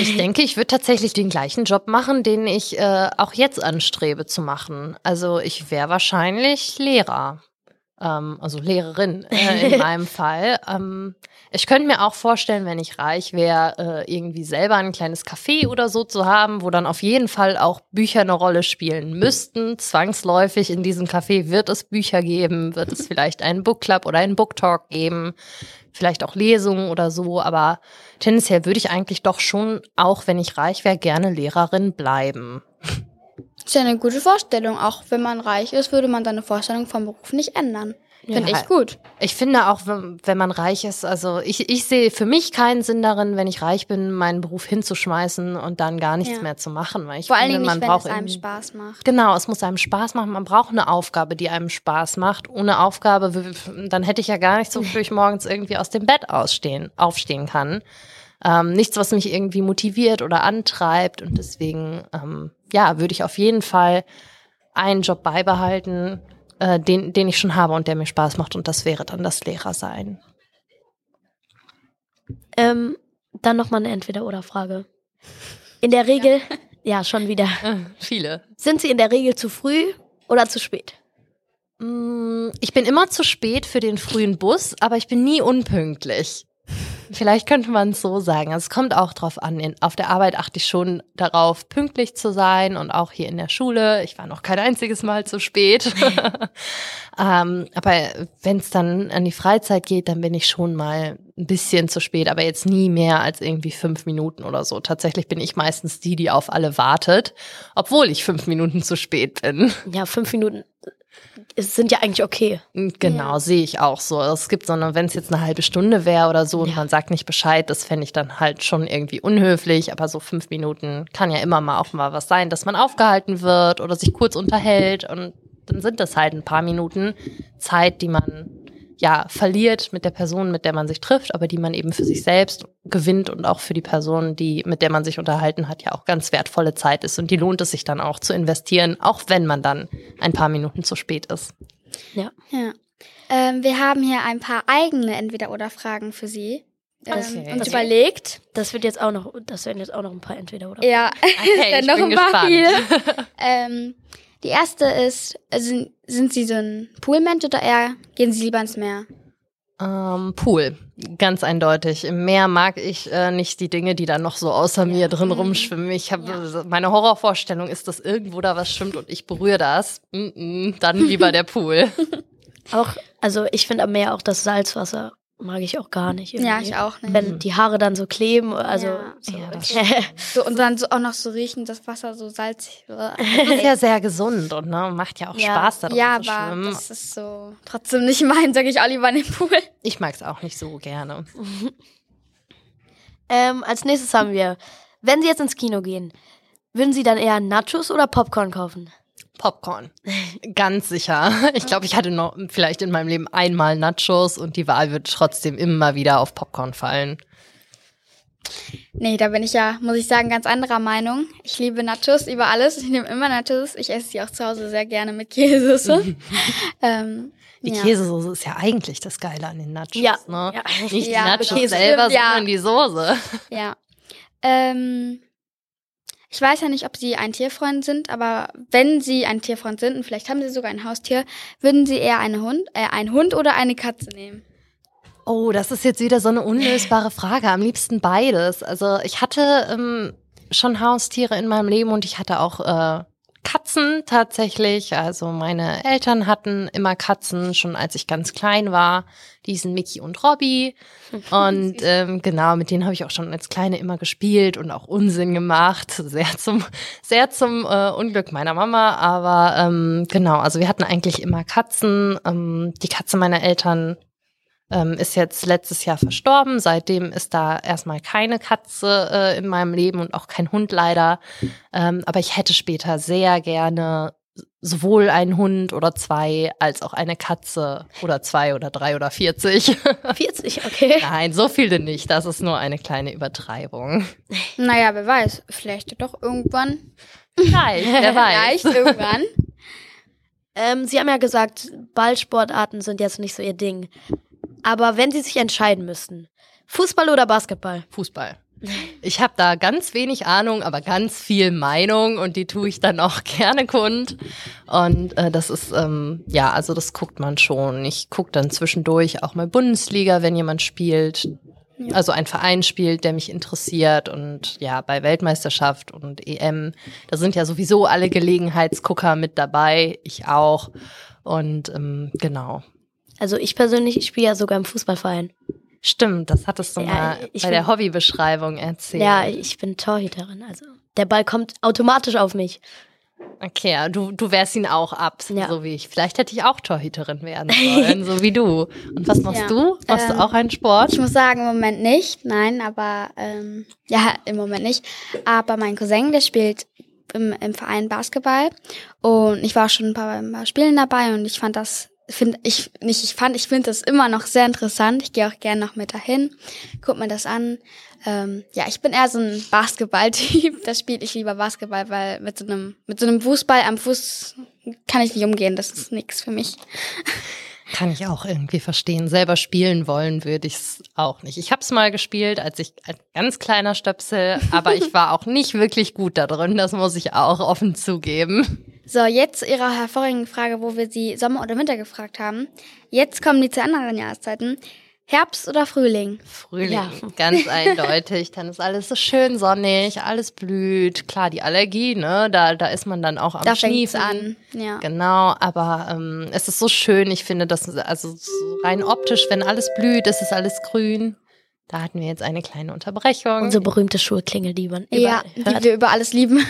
Ich denke, ich würde tatsächlich den gleichen Job machen, den ich äh, auch jetzt anstrebe zu machen. Also ich wäre wahrscheinlich Lehrer. Ähm, also Lehrerin äh, in meinem Fall. Ähm, ich könnte mir auch vorstellen, wenn ich reich wäre, äh, irgendwie selber ein kleines Café oder so zu haben, wo dann auf jeden Fall auch Bücher eine Rolle spielen müssten. Zwangsläufig in diesem Café wird es Bücher geben, wird es vielleicht einen Book Club oder einen Book Talk geben, vielleicht auch Lesungen oder so, aber tendenziell würde ich eigentlich doch schon, auch wenn ich reich wäre, gerne Lehrerin bleiben. Ist ja eine gute Vorstellung. Auch wenn man reich ist, würde man seine Vorstellung vom Beruf nicht ändern. Finde Ja. ich gut. Ich finde auch, wenn, wenn man reich ist, also ich, ich sehe für mich keinen Sinn darin, wenn ich reich bin, meinen Beruf hinzuschmeißen und dann gar nichts Ja. mehr zu machen. Weil ich Vor allen finde, Dingen man nicht, wenn braucht es einem Spaß macht. Genau, es muss einem Spaß machen. Man braucht eine Aufgabe, die einem Spaß macht. Ohne Aufgabe, dann hätte ich ja gar nicht so, wofür ich morgens irgendwie aus dem Bett ausstehen, aufstehen kann. Ähm, nichts, was mich irgendwie motiviert oder antreibt. Und deswegen, ähm, ja, würde ich auf jeden Fall einen Job beibehalten, äh, den, den ich schon habe und der mir Spaß macht. Und das wäre dann das Lehrersein. Ähm, dann nochmal eine Entweder-Oder-Frage. In der Regel, ja. schon wieder. Viele. Sind Sie in der Regel zu früh oder zu spät? Mm, Ich bin immer zu spät für den frühen Bus, aber ich bin nie unpünktlich. Vielleicht könnte man es so sagen. Also es kommt auch drauf an. In, auf der Arbeit achte ich schon darauf, pünktlich zu sein und auch hier in der Schule. Ich war noch kein einziges Mal zu spät. ähm, aber wenn es dann an die Freizeit geht, dann bin ich schon mal ein bisschen zu spät, aber jetzt nie mehr als irgendwie fünf Minuten oder so. Tatsächlich bin ich meistens die, die auf alle wartet, obwohl ich fünf Minuten zu spät bin. Ja, fünf Minuten sind ja eigentlich okay. Genau, Ja. sehe ich auch so. Es gibt so eine, wenn es jetzt eine halbe Stunde wäre oder so und Ja. man sagt nicht Bescheid, das fände ich dann halt schon irgendwie unhöflich. Aber so fünf Minuten kann ja immer mal auch mal was sein, dass man aufgehalten wird oder sich kurz unterhält und dann sind das halt ein paar Minuten Zeit, die man ja verliert mit der Person, mit der man sich trifft, aber die man eben für sich selbst gewinnt und auch für die Person, die mit der man sich unterhalten hat, ja auch ganz wertvolle Zeit ist und die lohnt es sich dann auch zu investieren, auch wenn man dann ein paar Minuten zu spät ist. Ja. Ähm, wir haben hier ein paar eigene Entweder-Oder-Fragen für Sie. Ähm, Okay. Uns Okay. überlegt. Das wird jetzt auch noch, das werden jetzt auch noch ein paar Entweder-Oder. Ja, Okay, dann ich noch bin ein paar gespannt. viele. ähm, die erste ist, äh, sind, sind Sie so ein Poolmensch oder eher gehen Sie lieber ins Meer? Ähm, Pool, ganz eindeutig. Im Meer mag ich äh, nicht die Dinge, die da noch so außer mir drin rumschwimmen. Ich habe meine Horrorvorstellung ist, dass irgendwo da was schwimmt und ich berühre das. Mm -mm, dann lieber der Pool. Auch, also ich finde am Meer auch das Salzwasser mag ich auch gar nicht. Ja, irgendwie. ich auch nicht. Wenn die Haare dann so kleben, also Ja. so. Ja, das So, und dann so auch noch so riechen, das Wasser so salzig. Das ist ja sehr gesund und ne, macht ja auch Ja. Spaß darum ja, zu aber schwimmen. das ist so trotzdem nicht mein, sage ich auch lieber in den Pool. Ich mag es auch nicht so gerne. ähm, als nächstes haben wir, wenn Sie jetzt ins Kino gehen, würden Sie dann eher Nachos oder Popcorn kaufen? Popcorn. Ganz sicher. Ich glaube, ich hatte noch vielleicht in meinem Leben einmal Nachos und die Wahl wird trotzdem immer wieder auf Popcorn fallen. Nee, da bin ich ja, muss ich sagen, ganz anderer Meinung. Ich liebe Nachos über alles. Ich nehme immer Nachos. Ich esse sie auch zu Hause sehr gerne mit Käsesoße. ähm, Die ja. Käsesoße ist ja eigentlich das Geile an den Nachos, Ja. ne? Ja. Nicht Ja, die Nachos selber, sondern die Soße. Ja. Ähm, ich weiß ja nicht, ob Sie ein Tierfreund sind, aber wenn Sie ein Tierfreund sind und vielleicht haben Sie sogar ein Haustier, würden Sie eher eine Hund, äh, einen Hund oder eine Katze nehmen? Oh, das ist jetzt wieder so eine unlösbare Frage. Am liebsten beides. Also ich hatte ähm, schon Haustiere in meinem Leben und ich hatte auch äh, Katzen tatsächlich. Also meine Eltern hatten immer Katzen, schon als ich ganz klein war. Die sind Mickey und Robbie. Und ähm, genau, mit denen habe ich auch schon als Kleine immer gespielt und auch Unsinn gemacht. Sehr zum, sehr zum äh, Unglück meiner Mama. Aber ähm, genau, also wir hatten eigentlich immer Katzen. Ähm, die Katze meiner Eltern ähm, ist jetzt letztes Jahr verstorben. Seitdem ist da erstmal keine Katze äh, in meinem Leben und auch kein Hund leider. Ähm, aber ich hätte später sehr gerne sowohl einen Hund oder zwei als auch eine Katze oder zwei oder drei oder 40. 40, okay. Nein, so viele nicht. Das ist nur eine kleine Übertreibung. Naja, wer weiß. Vielleicht doch irgendwann. Nein, wer weiß. Vielleicht irgendwann. Ähm, Sie haben ja gesagt, Ballsportarten sind jetzt nicht so Ihr Ding. Aber wenn Sie sich entscheiden müssten, Fußball oder Basketball? Fußball. Ich habe da ganz wenig Ahnung, aber ganz viel Meinung und die tue ich dann auch gerne kund. Und äh, das ist, ähm, ja, also das guckt man schon. Ich gucke dann zwischendurch auch mal Bundesliga, wenn jemand spielt. Also ein Verein spielt, der mich interessiert und ja, bei Weltmeisterschaft und EM, da sind ja sowieso alle Gelegenheitsgucker mit dabei, ich auch. Und ähm, genau. Also ich persönlich, ich spiele ja sogar im Fußballverein. Stimmt, das hattest du Ja, mal ich bei der bin- Hobbybeschreibung erzählt. Ja, ich bin Torhüterin. Also der Ball kommt automatisch auf mich. Okay, ja, du, du wehrst ihn auch ab, Ja. so wie ich. Vielleicht hätte ich auch Torhüterin werden sollen, so wie du. Und was machst Ja. du? Machst Ähm, du auch einen Sport? Ich muss sagen, im Moment nicht. Nein, aber ähm, ja, im Moment nicht. Aber mein Cousin, der spielt im, im Verein Basketball und ich war schon ein paar, ein paar Spielen dabei und ich fand das finde ich nicht ich fand ich finde das immer noch sehr interessant. Ich gehe auch gerne noch mit dahin. Guck mir das an. Ähm, ja ich bin eher so ein Basketball-Typ. Da spiele ich lieber Basketball weil mit so einem mit so einem Fußball am Fuß kann ich nicht umgehen. Das ist nichts für mich Kann ich auch irgendwie verstehen. Selber spielen wollen würde ich es auch nicht. Ich habe es mal gespielt, als ich ein ganz kleiner Stöpsel, aber ich war auch nicht wirklich gut da drin. Das muss ich auch offen zugeben. So, jetzt zu Ihrer hervorragenden Frage, wo wir Sie Sommer oder Winter gefragt haben. Jetzt kommen die zu anderen Jahreszeiten. Herbst oder Frühling? Frühling, Ja. ganz eindeutig. Dann ist alles so schön sonnig, alles blüht. Klar, die Allergie, ne, da, da ist man dann auch am Da Schniefen. an. Ja. Genau, aber ähm, es ist so schön. Ich finde, das also so rein optisch, wenn alles blüht, es ist alles grün. Da hatten wir jetzt eine kleine Unterbrechung. Unsere berühmte Schulklingel, die man Ja, hört. die wir über alles lieben.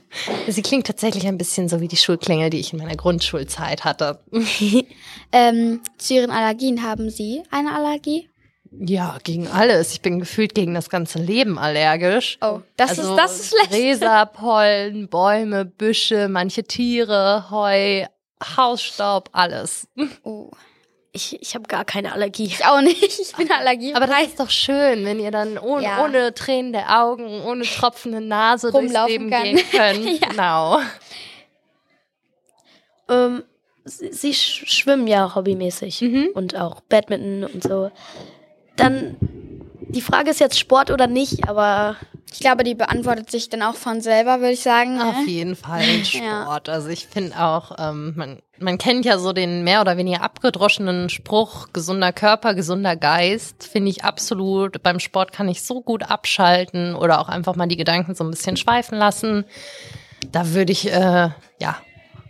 Sie klingt tatsächlich ein bisschen so wie die Schulklingel, die ich in meiner Grundschulzeit hatte. ähm, zu Ihren Allergien haben Sie eine Allergie? Ja, gegen alles. Ich bin gefühlt gegen das ganze Leben allergisch. Oh, das also ist das ist schlecht. Gräser, Pollen, Bäume, Büsche, manche Tiere, Heu, Hausstaub, alles. Oh, Ich, ich habe gar keine Allergie. ich auch nicht. Ich bin Allergie. Aber das ist doch schön, wenn ihr dann ohne, Ja. ohne Tränen der Augen, ohne tropfende Nase durchs Rumlaufen Leben kann. gehen könnt. Ja. Genau. Ähm, sie, sie sch schwimmen ja hobbymäßig Mhm. und auch Badminton und so. Dann, die Frage ist jetzt Sport oder nicht, aber ich glaube, die beantwortet sich dann auch von selber, würde ich sagen. Auf ne? jeden Fall ein Ja. Sport. Also ich finde auch, ähm, man, man kennt ja so den mehr oder weniger abgedroschenen Spruch, gesunder Körper, gesunder Geist, finde ich absolut. Beim Sport kann ich so gut abschalten oder auch einfach mal die Gedanken so ein bisschen schweifen lassen. Da würde ich, äh, ja,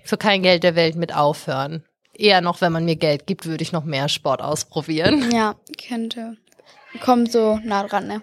für kein Geld der Welt mit aufhören. Eher noch, wenn man mir Geld gibt, würde ich noch mehr Sport ausprobieren. Ja, könnte. Kommt so nah dran, ne?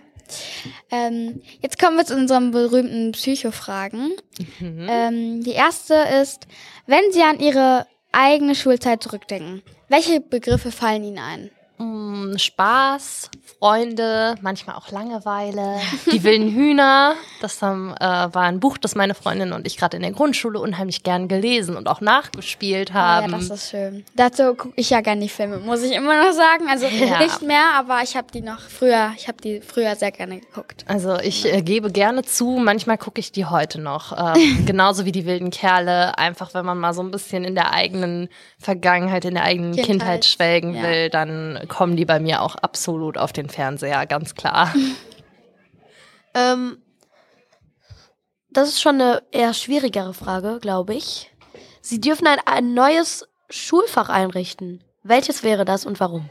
Ähm, jetzt kommen wir zu unseren berühmten Psychofragen. Mhm. Ähm, die erste ist, wenn Sie an Ihre eigene Schulzeit zurückdenken, welche Begriffe fallen Ihnen ein? Mm, Spaß, Freunde, manchmal auch Langeweile. Die wilden Hühner, das haben, äh, war ein Buch, das meine Freundin und ich gerade in der Grundschule unheimlich gern gelesen und auch nachgespielt haben. ja, das ist schön. Dazu gucke ich ja gerne die Filme, muss ich immer noch sagen. Also Ja. nicht mehr, aber ich habe die noch früher, ich habe die früher sehr gerne geguckt. also ich äh, gebe gerne zu, manchmal gucke ich die heute noch. Ähm, genauso wie die wilden Kerle, einfach wenn man mal so ein bisschen in der eigenen Vergangenheit, in der eigenen Kindheit, Kindheit, schwelgen ja. will, dann kommen die bei mir auch absolut auf den Fernseher, ganz klar. ähm, das ist schon eine eher schwierigere Frage, glaube ich. Sie dürfen ein, ein neues Schulfach einrichten. Welches wäre das und warum?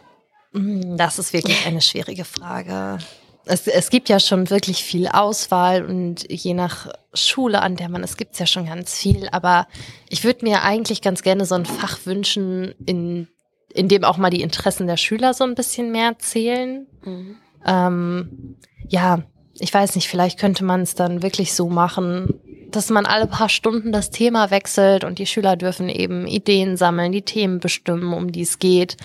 Hm, das ist wirklich eine schwierige Frage. Es, es gibt ja schon wirklich viel Auswahl und je nach Schule, an der man ist, gibt es ja schon ganz viel. Aber ich würde mir eigentlich ganz gerne so ein Fach wünschen, in, in dem auch mal die Interessen der Schüler so ein bisschen mehr zählen. Mhm. Ähm, ja, ich weiß nicht, vielleicht könnte man es dann wirklich so machen, dass man alle paar Stunden das Thema wechselt und die Schüler dürfen eben Ideen sammeln, die Themen bestimmen, um die es geht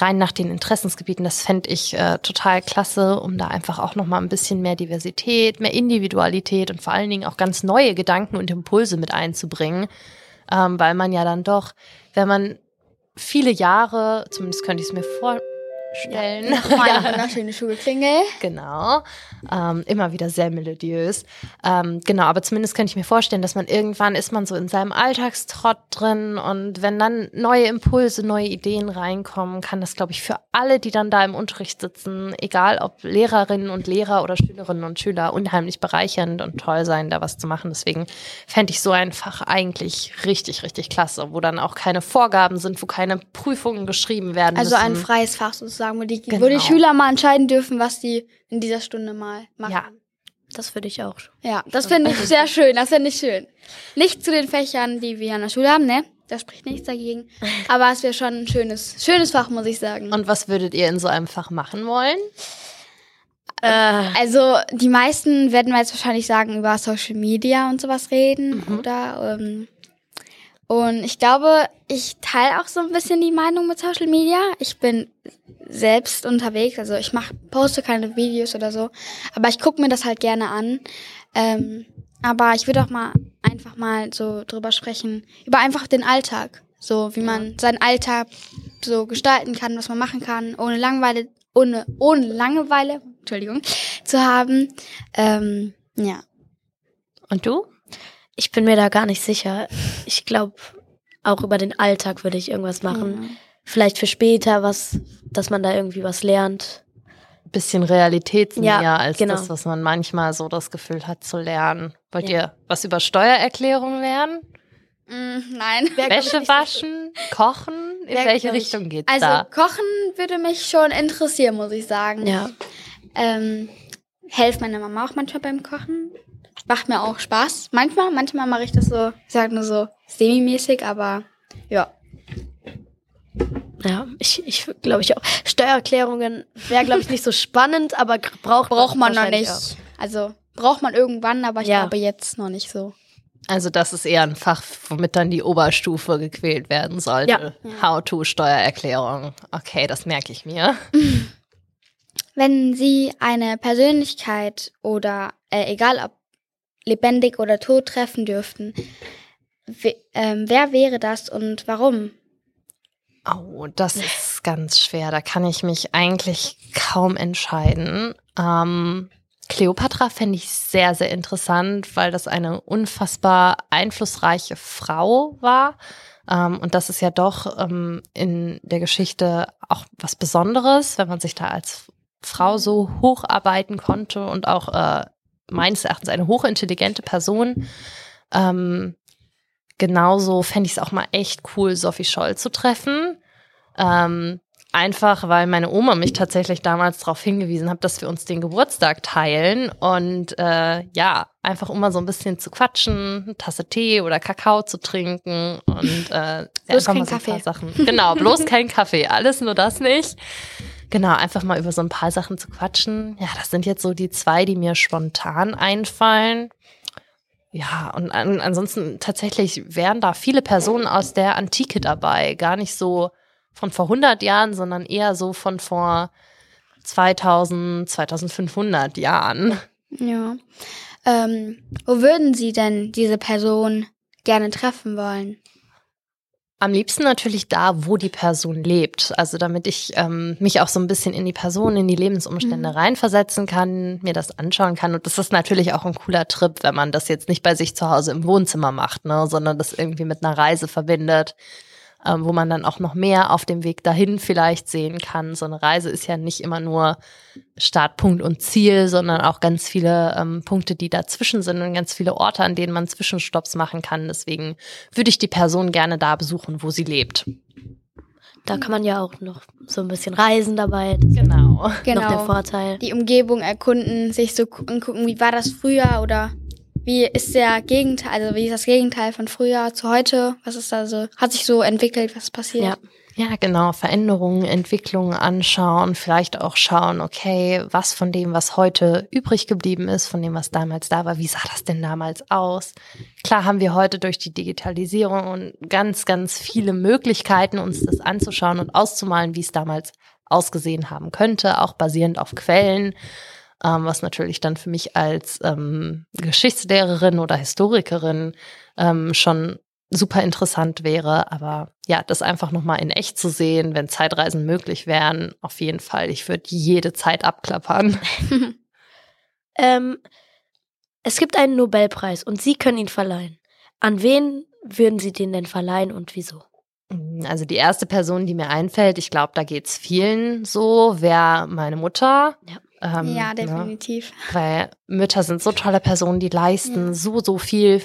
rein nach den Interessensgebieten, das fände ich äh, total klasse, um da einfach auch nochmal ein bisschen mehr Diversität, mehr Individualität und vor allen Dingen auch ganz neue Gedanken und Impulse mit einzubringen, ähm, weil man ja dann doch, wenn man viele Jahre, zumindest könnte ich es mir vor, stellen. Ja, Nochmal eine wunderschöne Schulklingel. Genau. Ähm, immer wieder sehr melodiös. Ähm, genau, aber zumindest könnte ich mir vorstellen, dass man irgendwann ist man so in seinem Alltagstrott drin und wenn dann neue Impulse, neue Ideen reinkommen, kann das, glaube ich, für alle, die dann da im Unterricht sitzen, egal ob Lehrerinnen und Lehrer oder Schülerinnen und Schüler, unheimlich bereichernd und toll sein, da was zu machen. Deswegen fände ich so ein Fach eigentlich richtig, richtig klasse, wo dann auch keine Vorgaben sind, wo keine Prüfungen geschrieben werden. Also müssen. ein freies Fach sozusagen sozusagen, wo die, Genau. die Schüler mal entscheiden dürfen, was die in dieser Stunde mal machen. Ja. Das würde ich auch. Ja, das finde ich sehr schön, das finde ich schön. Nicht zu den Fächern, die wir an der Schule haben, ne? Da spricht nichts dagegen. Aber es wäre schon ein schönes, schönes Fach, muss ich sagen. Und was würdet ihr in so einem Fach machen wollen? Äh, Also die meisten werden wir jetzt wahrscheinlich sagen, über Social Media und sowas reden, oder? Ähm, und ich glaube, ich teile auch so ein bisschen die Meinung mit Social Media. Ich bin selbst unterwegs, also ich mach, poste keine Videos oder so, aber ich gucke mir das halt gerne an. Ähm, aber ich würde auch mal einfach mal so drüber sprechen, über einfach den Alltag. So wie man seinen Alltag so gestalten kann, was man machen kann, ohne Langeweile, ohne, ohne Langeweile, Entschuldigung, zu haben. Ähm, ja. Und du? Ich bin mir da gar nicht sicher. Ich glaube, auch über den Alltag würde ich irgendwas machen. Vielleicht für später was, dass man da irgendwie was lernt. Bisschen realitätsnäher Ja, als genau. das, was man manchmal so das Gefühl hat zu lernen. Wollt ihr was über Steuererklärung lernen? Mm, nein. Wäsche waschen? Kochen? In Wär, welche Richtung geht's Also da? Kochen würde mich schon interessieren, muss ich sagen. Ja. Ähm, helfe meiner Mama auch manchmal beim Kochen. Macht mir auch Spaß. Manchmal, manchmal mache ich das so, ich sag nur so semi-mäßig, aber ja. Ja, ich, ich glaube ich auch. Steuererklärungen wäre, glaube ich, nicht so spannend, aber braucht, Braucht man noch nicht. Also braucht man irgendwann, aber ich Ja. glaube jetzt noch nicht so. Also das ist eher ein Fach, womit dann die Oberstufe gequält werden sollte. How-to-Steuererklärung. Okay, das merke ich mir. Wenn Sie eine Persönlichkeit oder äh, egal ob lebendig oder tot treffen dürften, we ähm, wer wäre das und warum? Oh, das ist ganz schwer. Da kann ich mich eigentlich kaum entscheiden. Ähm, Cleopatra fände ich sehr, sehr interessant, weil das eine unfassbar einflussreiche Frau war. Ähm, und das ist ja doch ähm, in der Geschichte auch was Besonderes, wenn man sich da als Frau so hocharbeiten konnte und auch äh, meines Erachtens eine hochintelligente Person. Ähm, genauso fände ich es auch mal echt cool, Sophie Scholl zu treffen. Ähm, einfach, weil meine Oma mich tatsächlich damals darauf hingewiesen hat, dass wir uns den Geburtstag teilen und äh, ja, einfach um mal so ein bisschen zu quatschen, eine Tasse Tee oder Kakao zu trinken und äh, Bloß kein so Kaffee. Sachen. Genau, bloß kein Kaffee, alles nur das nicht. Genau, einfach mal über so ein paar Sachen zu quatschen. Ja, das sind jetzt so die zwei, die mir spontan einfallen. Ja, und an, ansonsten tatsächlich wären da viele Personen aus der Antike dabei. Gar nicht so von vor 100 Jahren, sondern eher so von vor 2000, 2500 Jahren. Ja. Ähm, wo würden Sie denn diese Person gerne treffen wollen? Am liebsten natürlich da, wo die Person lebt. Also damit ich ähm, mich auch so ein bisschen in die Person, in die Lebensumstände reinversetzen kann, mir das anschauen kann. Und das ist natürlich auch ein cooler Trip, wenn man das jetzt nicht bei sich zu Hause im Wohnzimmer macht, ne, sondern das irgendwie mit einer Reise verbindet, ähm, wo man dann auch noch mehr auf dem Weg dahin vielleicht sehen kann. So eine Reise ist ja nicht immer nur Startpunkt und Ziel, sondern auch ganz viele ähm, Punkte, die dazwischen sind und ganz viele Orte, an denen man Zwischenstopps machen kann. Deswegen würde ich die Person gerne da besuchen, wo sie lebt. da kann man ja auch noch so ein bisschen reisen dabei. Genau. Noch der Genau. Vorteil. Die Umgebung erkunden, sich so gu- angucken, wie war das früher oder wie ist der Gegenteil, also wie ist das Gegenteil von früher zu heute? Was ist da so, hat sich so entwickelt, was passiert? Ja. Ja, genau. Veränderungen, Entwicklungen anschauen, vielleicht auch schauen, okay, was von dem, was heute übrig geblieben ist, von dem, was damals da war, wie sah das denn damals aus? Klar haben wir heute durch die Digitalisierung und ganz, ganz viele Möglichkeiten, uns das anzuschauen und auszumalen, wie es damals ausgesehen haben könnte, auch basierend auf Quellen, ähm, was natürlich dann für mich als ähm, Geschichtslehrerin oder Historikerin ähm, schon super interessant wäre. Aber ja, das einfach nochmal in echt zu sehen, wenn Zeitreisen möglich wären, auf jeden Fall. Ich würde jede Zeit abklappern. Ähm, es gibt einen Nobelpreis und Sie können ihn verleihen. An wen würden Sie den denn verleihen und wieso? Also die erste Person, die mir einfällt, ich glaube, da geht's vielen so, wäre meine Mutter. Ja. Ähm, ja ne? definitiv. Weil Mütter sind so tolle Personen, die leisten Ja. so, so viel.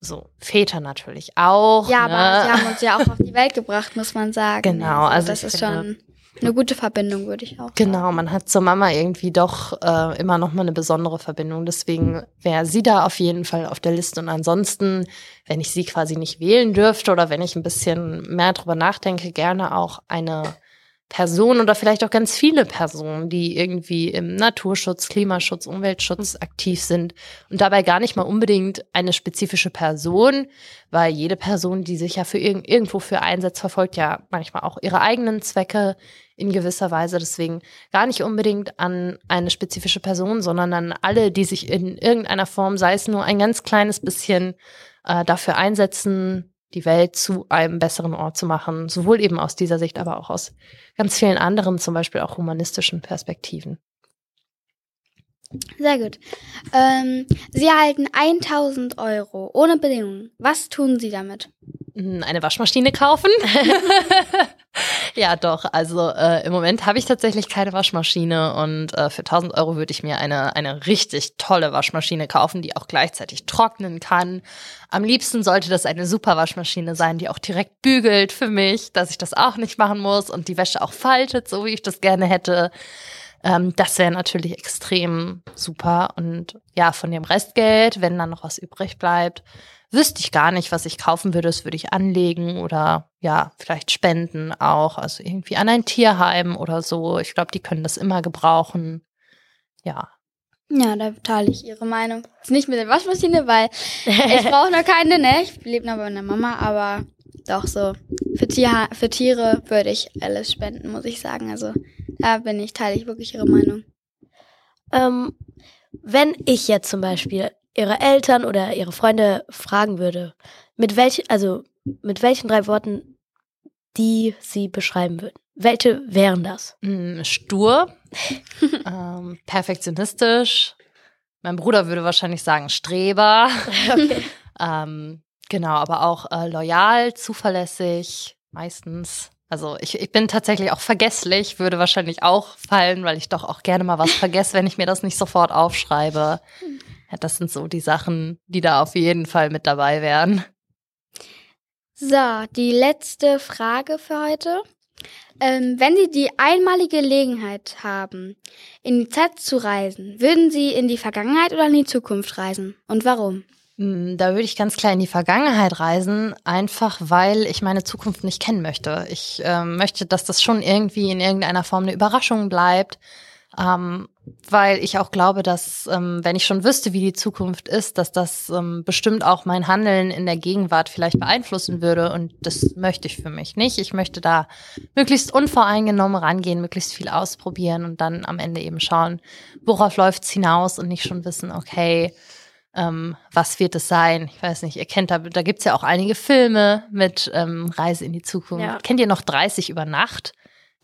So, Väter natürlich auch. Ja, ne? aber sie haben uns ja auch auf die Welt gebracht, muss man sagen. Genau, also das ich ist schon eine gute Verbindung, würde ich auch Genau, man hat zur Mama irgendwie doch äh, immer noch mal eine besondere Verbindung. Deswegen wäre sie da auf jeden Fall auf der Liste. Und ansonsten, wenn ich sie quasi nicht wählen dürfte oder wenn ich ein bisschen mehr drüber nachdenke, gerne auch eine Person oder vielleicht auch ganz viele Personen, die irgendwie im Naturschutz, Klimaschutz, Umweltschutz aktiv sind und dabei gar nicht mal unbedingt eine spezifische Person, weil jede Person, die sich ja für irg irgendwo für einsetzt, verfolgt ja manchmal auch ihre eigenen Zwecke in gewisser Weise. Deswegen gar nicht unbedingt an eine spezifische Person, sondern an alle, die sich in irgendeiner Form, sei es nur ein ganz kleines bisschen, äh, dafür einsetzen, die Welt zu einem besseren Ort zu machen. Sowohl eben aus dieser Sicht, aber auch aus ganz vielen anderen, zum Beispiel auch humanistischen Perspektiven. Sehr gut. Ähm, Sie erhalten 1000 Euro ohne Bedingungen. Was tun Sie damit? Eine Waschmaschine kaufen? ja, doch. Also äh, im Moment habe ich tatsächlich keine Waschmaschine und äh, für 1000 Euro würde ich mir eine, eine richtig tolle Waschmaschine kaufen, die auch gleichzeitig trocknen kann. Am liebsten sollte das eine super Waschmaschine sein, die auch direkt bügelt für mich, dass ich das auch nicht machen muss und die Wäsche auch faltet, so wie ich das gerne hätte. Ähm, das wäre natürlich extrem super. Und ja, von dem Restgeld, wenn dann noch was übrig bleibt, wüsste ich gar nicht, was ich kaufen würde. Das würde ich anlegen oder ja, vielleicht spenden auch. Also irgendwie an ein Tierheim oder so. Ich glaube, die können das immer gebrauchen. Ja. Ja, da teile ich Ihre Meinung. Ist nicht mit der Waschmaschine, weil ich brauche noch keine, ne? Ich lebe noch bei meiner Mama, aber doch so. Für, Tier, für Tiere würde ich alles spenden, muss ich sagen. Also da bin ich, teile ich wirklich Ihre Meinung. Ähm, wenn ich jetzt zum Beispiel Ihre Eltern oder Ihre Freunde fragen würde, mit welchen, also mit welchen drei Worten die Sie beschreiben würden, welche wären das? Mm, Stur, ähm, perfektionistisch. Mein Bruder würde wahrscheinlich sagen Streber. Okay. Ähm, genau, aber auch äh, loyal, zuverlässig, meistens. Also ich, ich bin tatsächlich auch vergesslich, würde wahrscheinlich auch fallen, weil ich doch auch gerne mal was vergesse, wenn ich mir das nicht sofort aufschreibe. Ja, das sind so die Sachen, die da auf jeden Fall mit dabei wären. So, die letzte Frage für heute. Ähm, wenn Sie die einmalige Gelegenheit haben, in die Zeit zu reisen, würden Sie in die Vergangenheit oder in die Zukunft reisen? Und warum? Mm, Da würde ich ganz klar in die Vergangenheit reisen, einfach weil ich meine Zukunft nicht kennen möchte. Ich ähm, möchte, dass das schon irgendwie in irgendeiner Form eine Überraschung bleibt, ähm, weil ich auch glaube, dass ähm, wenn ich schon wüsste, wie die Zukunft ist, dass das ähm, bestimmt auch mein Handeln in der Gegenwart vielleicht beeinflussen würde und das möchte ich für mich nicht. Ich möchte da möglichst unvoreingenommen rangehen, möglichst viel ausprobieren und dann am Ende eben schauen, worauf läuft's hinaus und nicht schon wissen, okay, ähm, was wird es sein? Ich weiß nicht, ihr kennt da, da gibt's ja auch einige Filme mit ähm, Reise in die Zukunft. Ja. Kennt ihr noch 30 über Nacht?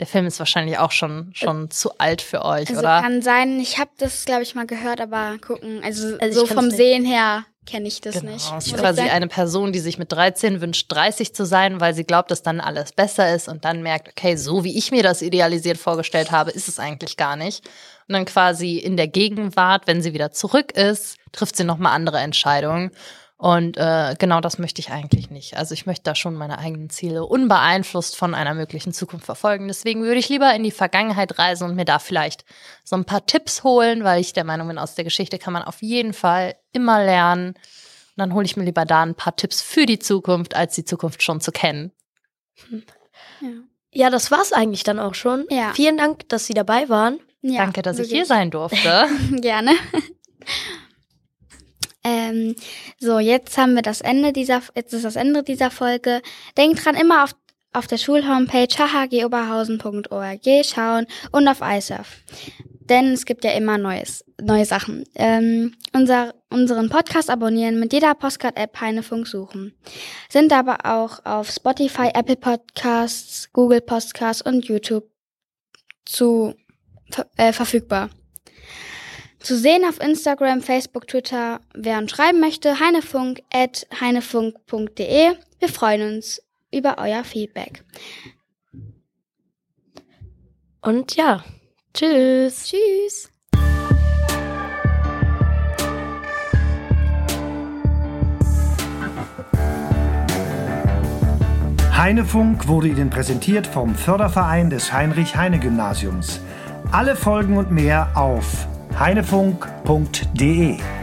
Der Film ist wahrscheinlich auch schon, schon zu alt für euch, Also oder? kann sein, ich habe das, glaube ich, mal gehört, aber gucken, also, Also so vom. Sehen her kenne ich das Genau, nicht. es muss ist ich quasi eine Person, die sich mit 13 wünscht, 30 zu sein, weil sie glaubt, dass dann alles besser ist und dann merkt, okay, so wie ich mir das idealisiert vorgestellt habe, ist es eigentlich gar nicht. Und dann quasi in der Gegenwart, wenn sie wieder zurück ist, trifft sie nochmal andere Entscheidungen. Und äh, genau das möchte ich eigentlich nicht. Also ich möchte da schon meine eigenen Ziele unbeeinflusst von einer möglichen Zukunft verfolgen. Deswegen würde ich lieber in die Vergangenheit reisen und mir da vielleicht so ein paar Tipps holen, weil ich der Meinung bin, aus der Geschichte kann man auf jeden Fall immer lernen. Und dann hole ich mir lieber da ein paar Tipps für die Zukunft, als die Zukunft schon zu kennen. Ja, ja das war's eigentlich dann auch schon. Ja. Vielen Dank, dass Sie dabei waren. Ja, Danke, dass ich wirklich. hier sein durfte. Gerne. ähm, so, jetzt haben wir das Ende dieser, jetzt ist das Ende dieser Folge. Denkt dran, immer auf, auf der Schulhomepage hhgoberhausen.org schauen und auf iSurf. Denn es gibt ja immer Neues, neue Sachen. Ähm, unser, unseren Podcast abonnieren, mit jeder Postcard-App Heinefunk suchen. Sind aber auch auf Spotify, Apple Podcasts, Google Podcasts und YouTube zu äh, verfügbar. Zu sehen auf Instagram, Facebook, Twitter, wer uns schreiben möchte, heinefunk at heinefunk.de. Wir freuen uns über euer Feedback. Und ja, tschüss. Tschüss. Heinefunk wurde Ihnen präsentiert vom Förderverein des Heinrich-Heine-Gymnasiums. Alle Folgen und mehr auf heinefunk.de.